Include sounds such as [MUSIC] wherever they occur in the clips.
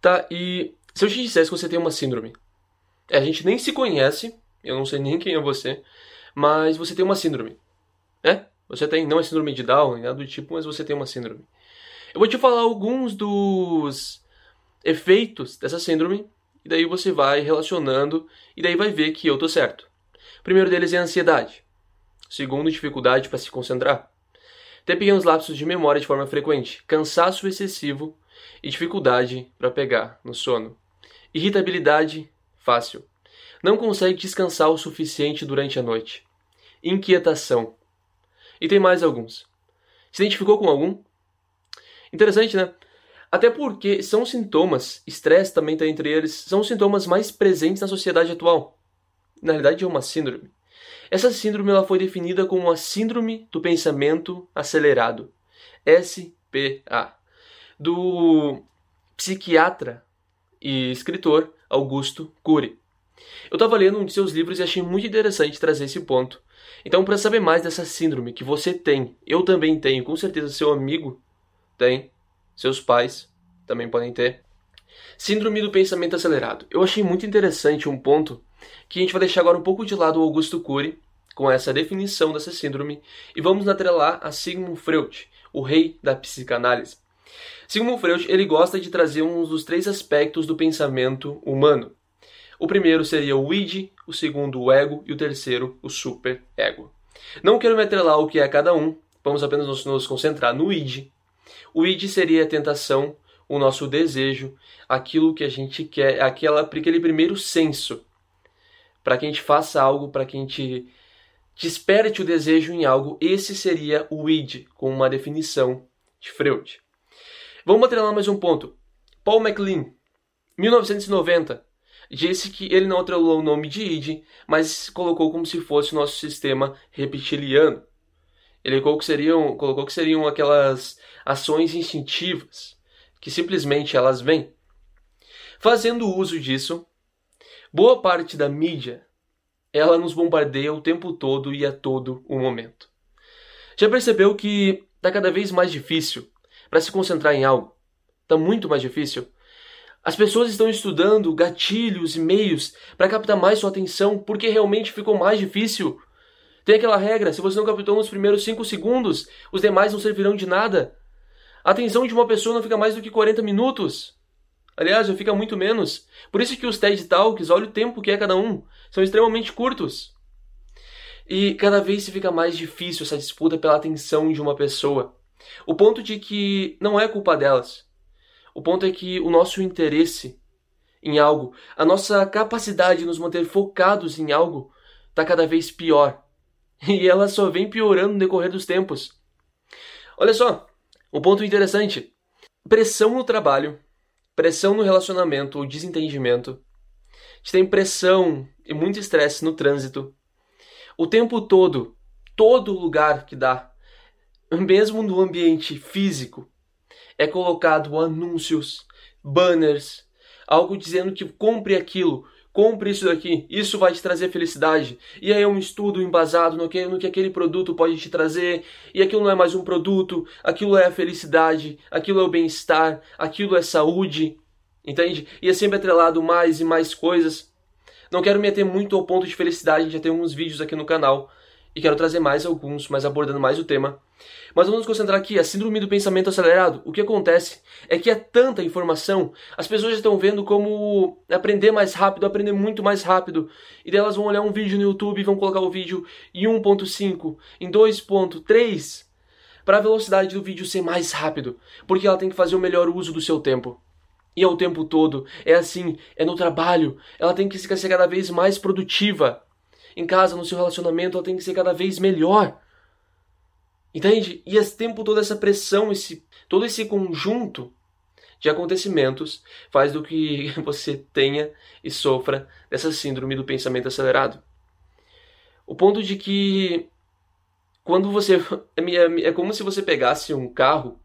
Tá, e se eu te dissesse que você tem uma síndrome? É, a gente nem se conhece, eu não sei nem quem é você, mas você tem uma síndrome. É? Você tem, não é síndrome de Down, nada do tipo, mas você tem uma síndrome. Eu vou te falar alguns dos efeitos dessa síndrome, e daí você vai relacionando, e daí vai ver que eu tô certo. O primeiro deles é a ansiedade. O segundo, dificuldade para se concentrar. Ter pequenos lapsos de memória de forma frequente, cansaço excessivo e dificuldade para pegar no sono. Irritabilidade fácil. Não consegue descansar o suficiente durante a noite. Inquietação. E tem mais alguns. Se identificou com algum? Interessante, né? Até porque são sintomas, estresse também está entre eles, são os sintomas mais presentes na sociedade atual. Na realidade, é uma síndrome. Essa síndrome ela foi definida como a Síndrome do Pensamento Acelerado, SPA, do psiquiatra e escritor Augusto Cury. Eu estava lendo um de seus livros e achei muito interessante trazer esse ponto. Então, para saber mais dessa síndrome que você tem, eu também tenho, com certeza seu amigo tem, seus pais também podem ter. Síndrome do pensamento acelerado. Eu achei muito interessante um ponto que a gente vai deixar agora um pouco de lado o Augusto Cury com essa definição dessa síndrome e vamos atrelar a Sigmund Freud, o rei da psicanálise. Sigmund Freud ele gosta de trazer um dos três aspectos do pensamento humano. O primeiro seria o id, o segundo o ego e o terceiro o superego. Não quero me atrelar o que é cada um, vamos apenas nos, nos concentrar no id. O id seria a tentação, o nosso desejo, aquilo que a gente quer, aquela, aquele primeiro senso para que a gente faça algo, para que a gente desperte o desejo em algo. Esse seria o id, com uma definição de Freud. Vamos atrelar mais um ponto. Paul MacLean, 1990, disse que ele não atrelou o nome de id, mas colocou como se fosse o nosso sistema reptiliano. Ele colocou que seriam, colocou que seriam aquelas ações instintivas, que simplesmente elas vêm. Fazendo uso disso, boa parte da mídia ela nos bombardeia o tempo todo e a todo o momento. Já percebeu que está cada vez mais difícil para se concentrar em algo. Está muito mais difícil. As pessoas estão estudando gatilhos e meios para captar mais sua atenção porque realmente ficou mais difícil. Tem aquela regra: se você não captou nos primeiros 5 segundos, os demais não servirão de nada. A atenção de uma pessoa não fica mais do que 40 minutos. Aliás, já fica muito menos. Por isso que os TED Talks, olha o tempo que é cada um, são extremamente curtos. E cada vez se fica mais difícil essa disputa pela atenção de uma pessoa. O ponto de que não é culpa delas. O ponto é que o nosso interesse em algo, a nossa capacidade de nos manter focados em algo, está cada vez pior. [LAUGHS] E ela só vem piorando no decorrer dos tempos. Olha só, um ponto interessante: pressão no trabalho, pressão no relacionamento ou desentendimento. A gente tem pressão e muito estresse no trânsito. O tempo todo, todo lugar que dá, mesmo no ambiente físico, é colocado anúncios, banners, algo dizendo que compre aquilo, compre isso daqui, isso vai te trazer felicidade. E aí é um estudo embasado no que, no que aquele produto pode te trazer, e aquilo não é mais um produto, aquilo é a felicidade, aquilo é o bem-estar, aquilo é saúde, entende? E é sempre atrelado mais e mais coisas. Não quero me ater muito ao ponto de felicidade, já tem alguns vídeos aqui no canal, e quero trazer mais alguns, mas abordando mais o tema. Mas vamos nos concentrar aqui, a síndrome do pensamento acelerado. O que acontece é que é tanta informação, as pessoas estão vendo como aprender mais rápido, aprender muito mais rápido. E daí elas vão olhar um vídeo no YouTube vão colocar o vídeo em 1.5, em 2.3, para a velocidade do vídeo ser mais rápido, porque ela tem que fazer o melhor uso do seu tempo. E é o tempo todo, é assim, é no trabalho, ela tem que ser cada vez mais produtiva. Em casa, no seu relacionamento, ela tem que ser cada vez melhor. Entende? E esse tempo toda essa pressão, esse todo esse conjunto de acontecimentos faz do que [LAUGHS] você tenha e sofra dessa síndrome do pensamento acelerado. O ponto de que quando você [LAUGHS] é, é como se você pegasse um carro,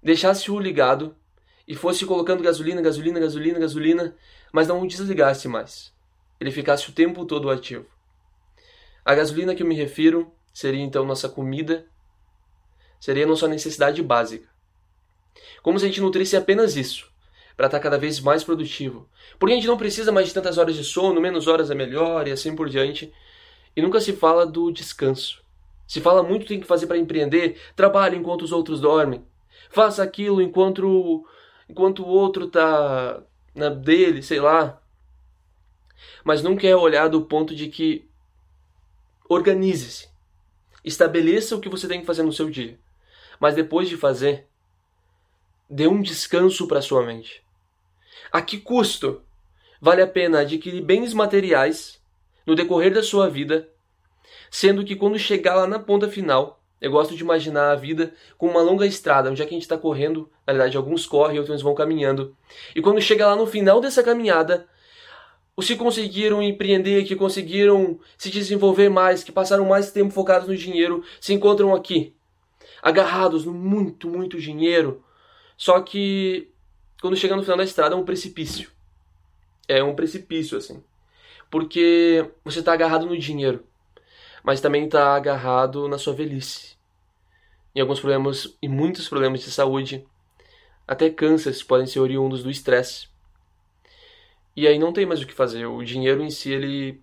deixasse o ligado e fosse colocando gasolina, gasolina, gasolina, gasolina, mas não o desligasse mais. Ele ficasse o tempo todo ativo. A gasolina que eu me refiro seria então nossa comida, seria nossa necessidade básica. Como se a gente nutrisse apenas isso, para estar tá cada vez mais produtivo. Porque a gente não precisa mais de tantas horas de sono, menos horas é melhor e assim por diante. E nunca se fala do descanso. Se fala muito tem que fazer para empreender, trabalhe enquanto os outros dormem. Faça aquilo enquanto enquanto o outro tá na dele, sei lá. Mas nunca é olhar do ponto de que organize-se. Estabeleça o que você tem que fazer no seu dia. Mas depois de fazer, dê um descanso para sua mente. A que custo vale a pena adquirir bens materiais no decorrer da sua vida, sendo que quando chegar lá na ponta final, eu gosto de imaginar a vida como uma longa estrada, onde é que a gente está correndo, na verdade alguns correm, outros vão caminhando. E quando chega lá no final dessa caminhada, os que conseguiram empreender, que conseguiram se desenvolver mais, que passaram mais tempo focados no dinheiro, se encontram aqui, agarrados no muito, muito dinheiro. Só que quando chega no final da estrada é um precipício. É um precipício, assim. Porque você está agarrado no dinheiro mas também está agarrado na sua velhice. E alguns problemas, e muitos problemas de saúde, até cânceres podem ser oriundos do estresse. E aí não tem mais o que fazer. O dinheiro em si, ele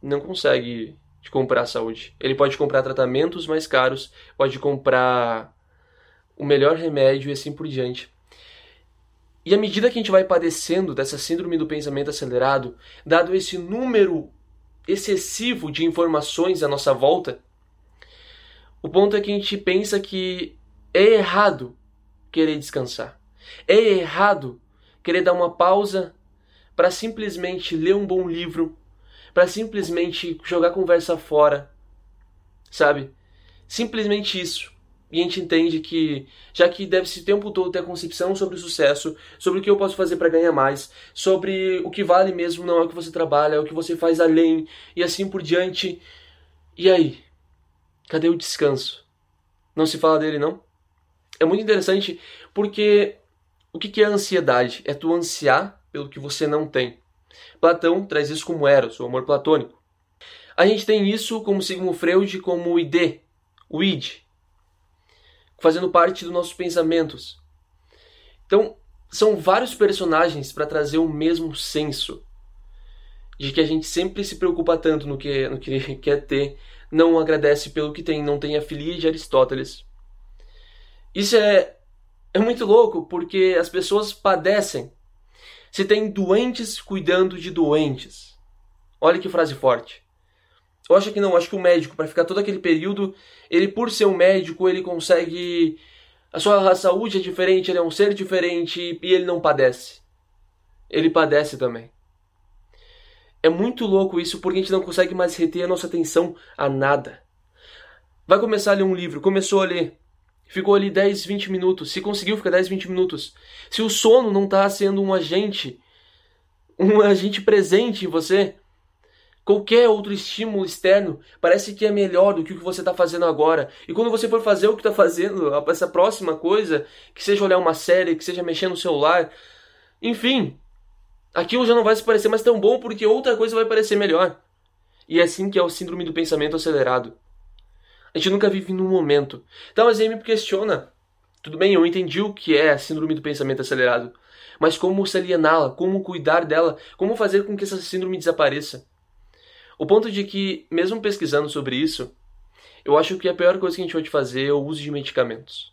não consegue te comprar saúde. Ele pode comprar tratamentos mais caros, pode comprar o melhor remédio e assim por diante. E à medida que a gente vai padecendo dessa síndrome do pensamento acelerado, dado esse número excessivo de informações à nossa volta, o ponto é que a gente pensa que é errado querer descansar. É errado querer dar uma pausa para simplesmente ler um bom livro, para simplesmente jogar conversa fora, sabe? Simplesmente isso. E a gente entende que, já que deve-se o tempo todo ter a concepção sobre o sucesso, sobre o que eu posso fazer para ganhar mais, sobre o que vale mesmo não é o que você trabalha, é o que você faz além, e assim por diante. E aí? Cadê o descanso? Não se fala dele, não? É muito interessante porque o que é a ansiedade? É tu ansiar pelo que você não tem. Platão traz isso como Eros, o amor platônico. A gente tem isso como Sigmund Freud, como o ID, o id, fazendo parte dos nossos pensamentos. Então, são vários personagens para trazer o mesmo senso de que a gente sempre se preocupa tanto no que, no que [LAUGHS] quer ter, não agradece pelo que tem, não tem a filia de Aristóteles. Isso é, é muito louco porque as pessoas padecem. Se tem doentes cuidando de doentes. Olha que frase forte. Eu acho que não, acho que o médico, para ficar todo aquele período, ele por ser um médico, ele consegue. A sua saúde é diferente, ele é um ser diferente e ele não padece. Ele padece também. É muito louco isso porque a gente não consegue mais reter a nossa atenção a nada. Vai começar a ler um livro, começou a ler, ficou ali 10, 20 minutos, se conseguiu ficar 10, 20 minutos. Se o sono não está sendo um agente, um agente presente em você, Qualquer outro estímulo externo parece que é melhor do que o que você está fazendo agora. E quando você for fazer o que está fazendo, essa próxima coisa, que seja olhar uma série, que seja mexer no celular, enfim, aquilo já não vai se parecer mais tão bom porque outra coisa vai parecer melhor. E é assim que é o síndrome do pensamento acelerado. A gente nunca vive num momento. Então, mas aí me questiona. Tudo bem, eu entendi o que é a síndrome do pensamento acelerado. Mas como se aliená-la? Como cuidar dela? Como fazer com que essa síndrome desapareça? O ponto de que, mesmo pesquisando sobre isso, eu acho que a pior coisa que a gente pode fazer é o uso de medicamentos.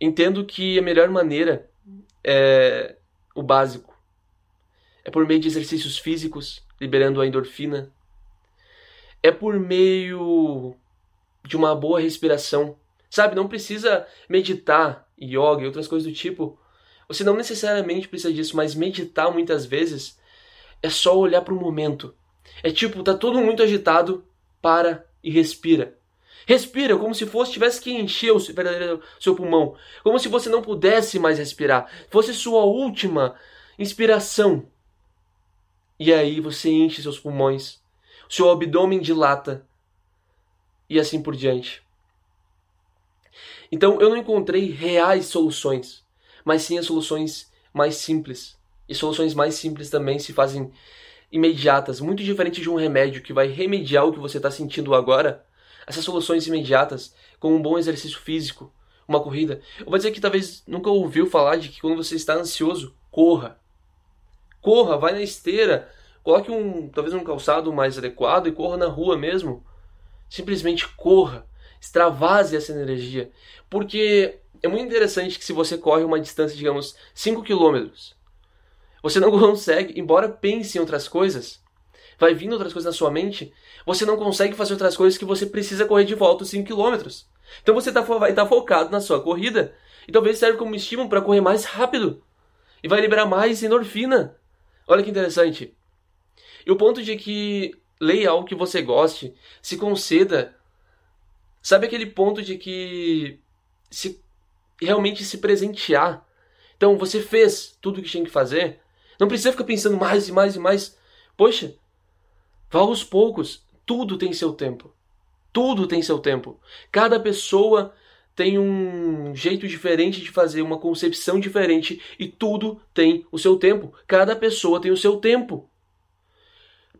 Entendo que a melhor maneira é o básico. É por meio de exercícios físicos, liberando a endorfina. É por meio de uma boa respiração. Sabe, não precisa meditar, yoga e outras coisas do tipo. Você não necessariamente precisa disso, mas meditar muitas vezes é só olhar para o momento é tipo, tá tudo muito agitado, para e respira. Respira como se fosse tivesse que encher o seu pulmão, como se você não pudesse mais respirar, fosse sua última inspiração. E aí você enche seus pulmões, seu abdômen dilata e assim por diante. Então eu não encontrei reais soluções, mas sim as soluções mais simples. E soluções mais simples também se fazem imediatas, muito diferente de um remédio que vai remediar o que você está sentindo agora, essas soluções imediatas, como um bom exercício físico, uma corrida. Eu vou dizer que talvez nunca ouviu falar de que quando você está ansioso, corra. Corra, vai na esteira, coloque um, talvez um calçado mais adequado e corra na rua mesmo. Simplesmente corra, extravase essa energia, porque é muito interessante que se você corre uma distância, digamos, 5 km, você não [LAUGHS] consegue, embora pense em outras coisas, vai vindo outras coisas na sua mente, você não consegue fazer outras coisas que você precisa correr de volta os 5 km. Então você tá, vai estar tá focado na sua corrida e talvez serve como estímulo para correr mais rápido e vai liberar mais endorfina. Olha que interessante. E o ponto de que leia algo que você goste, se conceda. Sabe aquele ponto de que se realmente se presentear. Então você fez tudo o que tinha que fazer. Não precisa ficar pensando mais e mais e mais. Poxa, vá aos poucos. Tudo tem seu tempo. Tudo tem seu tempo. Cada pessoa tem um jeito diferente de fazer, uma concepção diferente e tudo tem o seu tempo. Cada pessoa tem o seu tempo.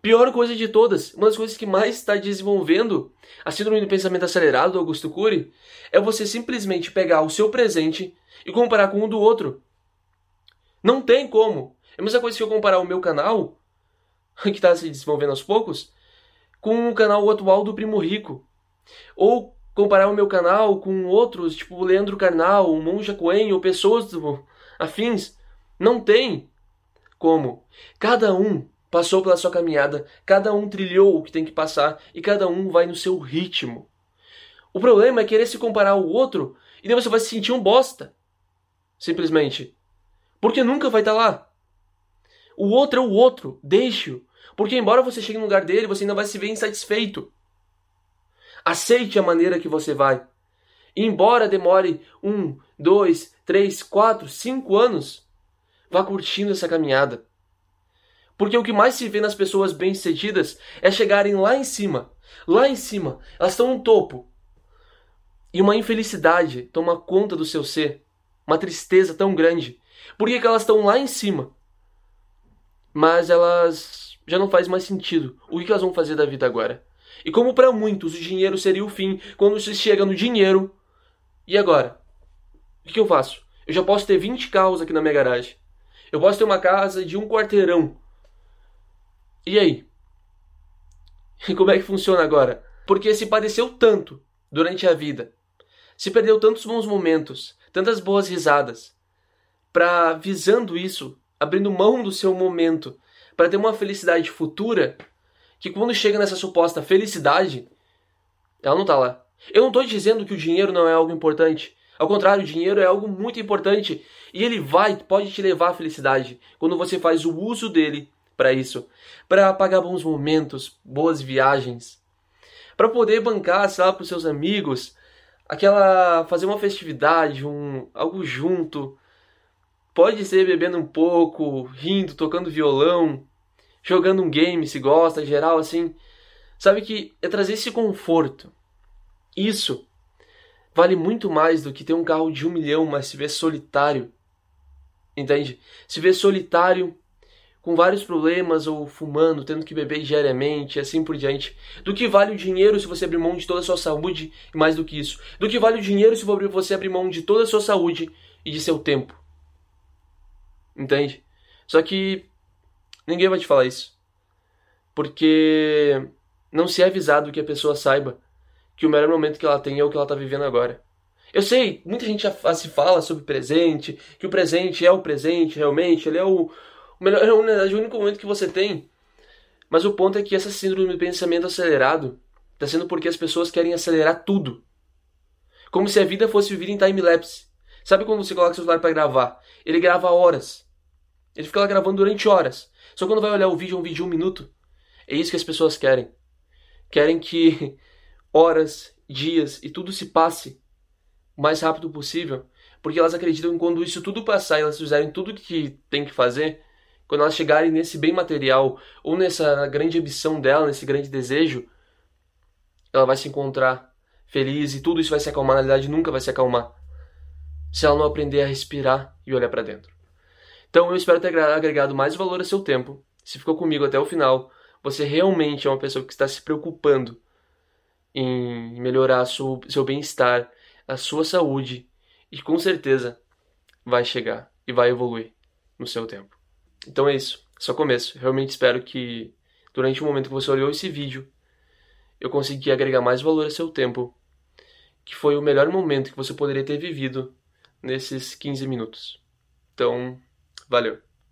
Pior coisa de todas, uma das coisas que mais está desenvolvendo a síndrome do pensamento acelerado do Augusto Cury é você simplesmente pegar o seu presente e comparar com o do outro. Não tem como. É a mesma coisa que eu comparar o meu canal, [LAUGHS] que está se desenvolvendo aos poucos, com o canal atual do Primo Rico. Ou comparar o meu canal com outros, tipo o Leandro Carnal, o Monja Coen, ou pessoas afins. Não tem como. Cada um passou pela sua caminhada, cada um trilhou o que tem que passar e cada um vai no seu ritmo. O problema é querer se comparar ao outro e daí você vai se sentir um bosta. Simplesmente. Porque nunca vai estar lá. O outro é o outro, deixe-o. Porque embora você chegue no lugar dele, você ainda vai se ver insatisfeito. Aceite a maneira que você vai. E embora demore um, dois, três, quatro, cinco anos, vá curtindo essa caminhada. Porque o que mais se vê nas pessoas bem-sucedidas é chegarem lá em cima. Lá em cima. Elas estão no topo. E uma infelicidade toma conta do seu ser. Uma tristeza tão grande. Por que, que elas estão lá em cima? Mas elas já não faz mais sentido. O que, que elas vão fazer da vida agora? E como para muitos o dinheiro seria o fim, quando se chega no dinheiro. E agora? O que, que eu faço? Eu já posso ter 20 carros aqui na minha garagem. Eu posso ter uma casa de um quarteirão e aí? E [LAUGHS] como é que funciona agora? Porque se padeceu tanto durante a vida, se perdeu tantos bons momentos, tantas boas risadas, para visando isso, abrindo mão do seu momento, para ter uma felicidade futura, que quando chega nessa suposta felicidade, ela não tá lá. Eu não estou dizendo que o dinheiro não é algo importante. Ao contrário, o dinheiro é algo muito importante e ele vai, pode te levar à felicidade quando você faz o uso dele para isso, para pagar bons momentos, boas viagens, para poder bancar, sei lá, para seus amigos, aquela fazer uma festividade, um algo junto. Pode ser bebendo um pouco, rindo, tocando violão, jogando um game se gosta, geral assim. Sabe que é trazer esse conforto. Isso vale muito mais do que ter um carro de um milhão, mas se ver solitário. Entende? Se ver solitário com vários problemas ou fumando, tendo que beber diariamente e assim por diante. Do que vale o dinheiro se você abrir mão de toda a sua saúde e mais do que isso? Do que vale o dinheiro se você abrir mão de toda a sua saúde e de seu tempo? Entende? Só que ninguém vai te falar isso. Porque não se é avisado que a pessoa saiba que o melhor momento que ela tem é o que ela está vivendo agora. Eu sei, muita gente já se fala sobre presente, que o presente é o presente, realmente, ele é o, o melhor, é o único momento que você tem. Mas o ponto é que essa síndrome do pensamento acelerado está sendo porque as pessoas querem acelerar tudo. Como se a vida fosse vivida em time-lapse. Sabe quando você coloca o celular para gravar? Ele grava horas. Ele fica lá gravando durante horas. Só quando vai olhar o vídeo, é um vídeo de um minuto. É isso que as pessoas querem. Querem que [LAUGHS] horas, dias e tudo se passe o mais rápido possível. Porque elas acreditam que quando isso tudo passar e elas fizerem tudo que tem que fazer, quando elas chegarem nesse bem material ou nessa grande ambição dela, nesse grande desejo, ela vai se encontrar feliz e tudo isso vai se acalmar. Na realidade, nunca vai se acalmar se ela não aprender a respirar e olhar para dentro. Então, eu espero ter agregado mais valor a seu tempo. Se ficou comigo até o final, você realmente é uma pessoa que está se preocupando em melhorar seu, seu bem-estar, a sua saúde e com certeza vai chegar e vai evoluir. no seu tempo. Então é isso, só começo. Realmente espero que durante o momento que você olhou esse vídeo, eu consegui agregar mais valor ao seu tempo, que foi o melhor momento que você poderia ter vivido nesses 15 minutos. Então, valeu.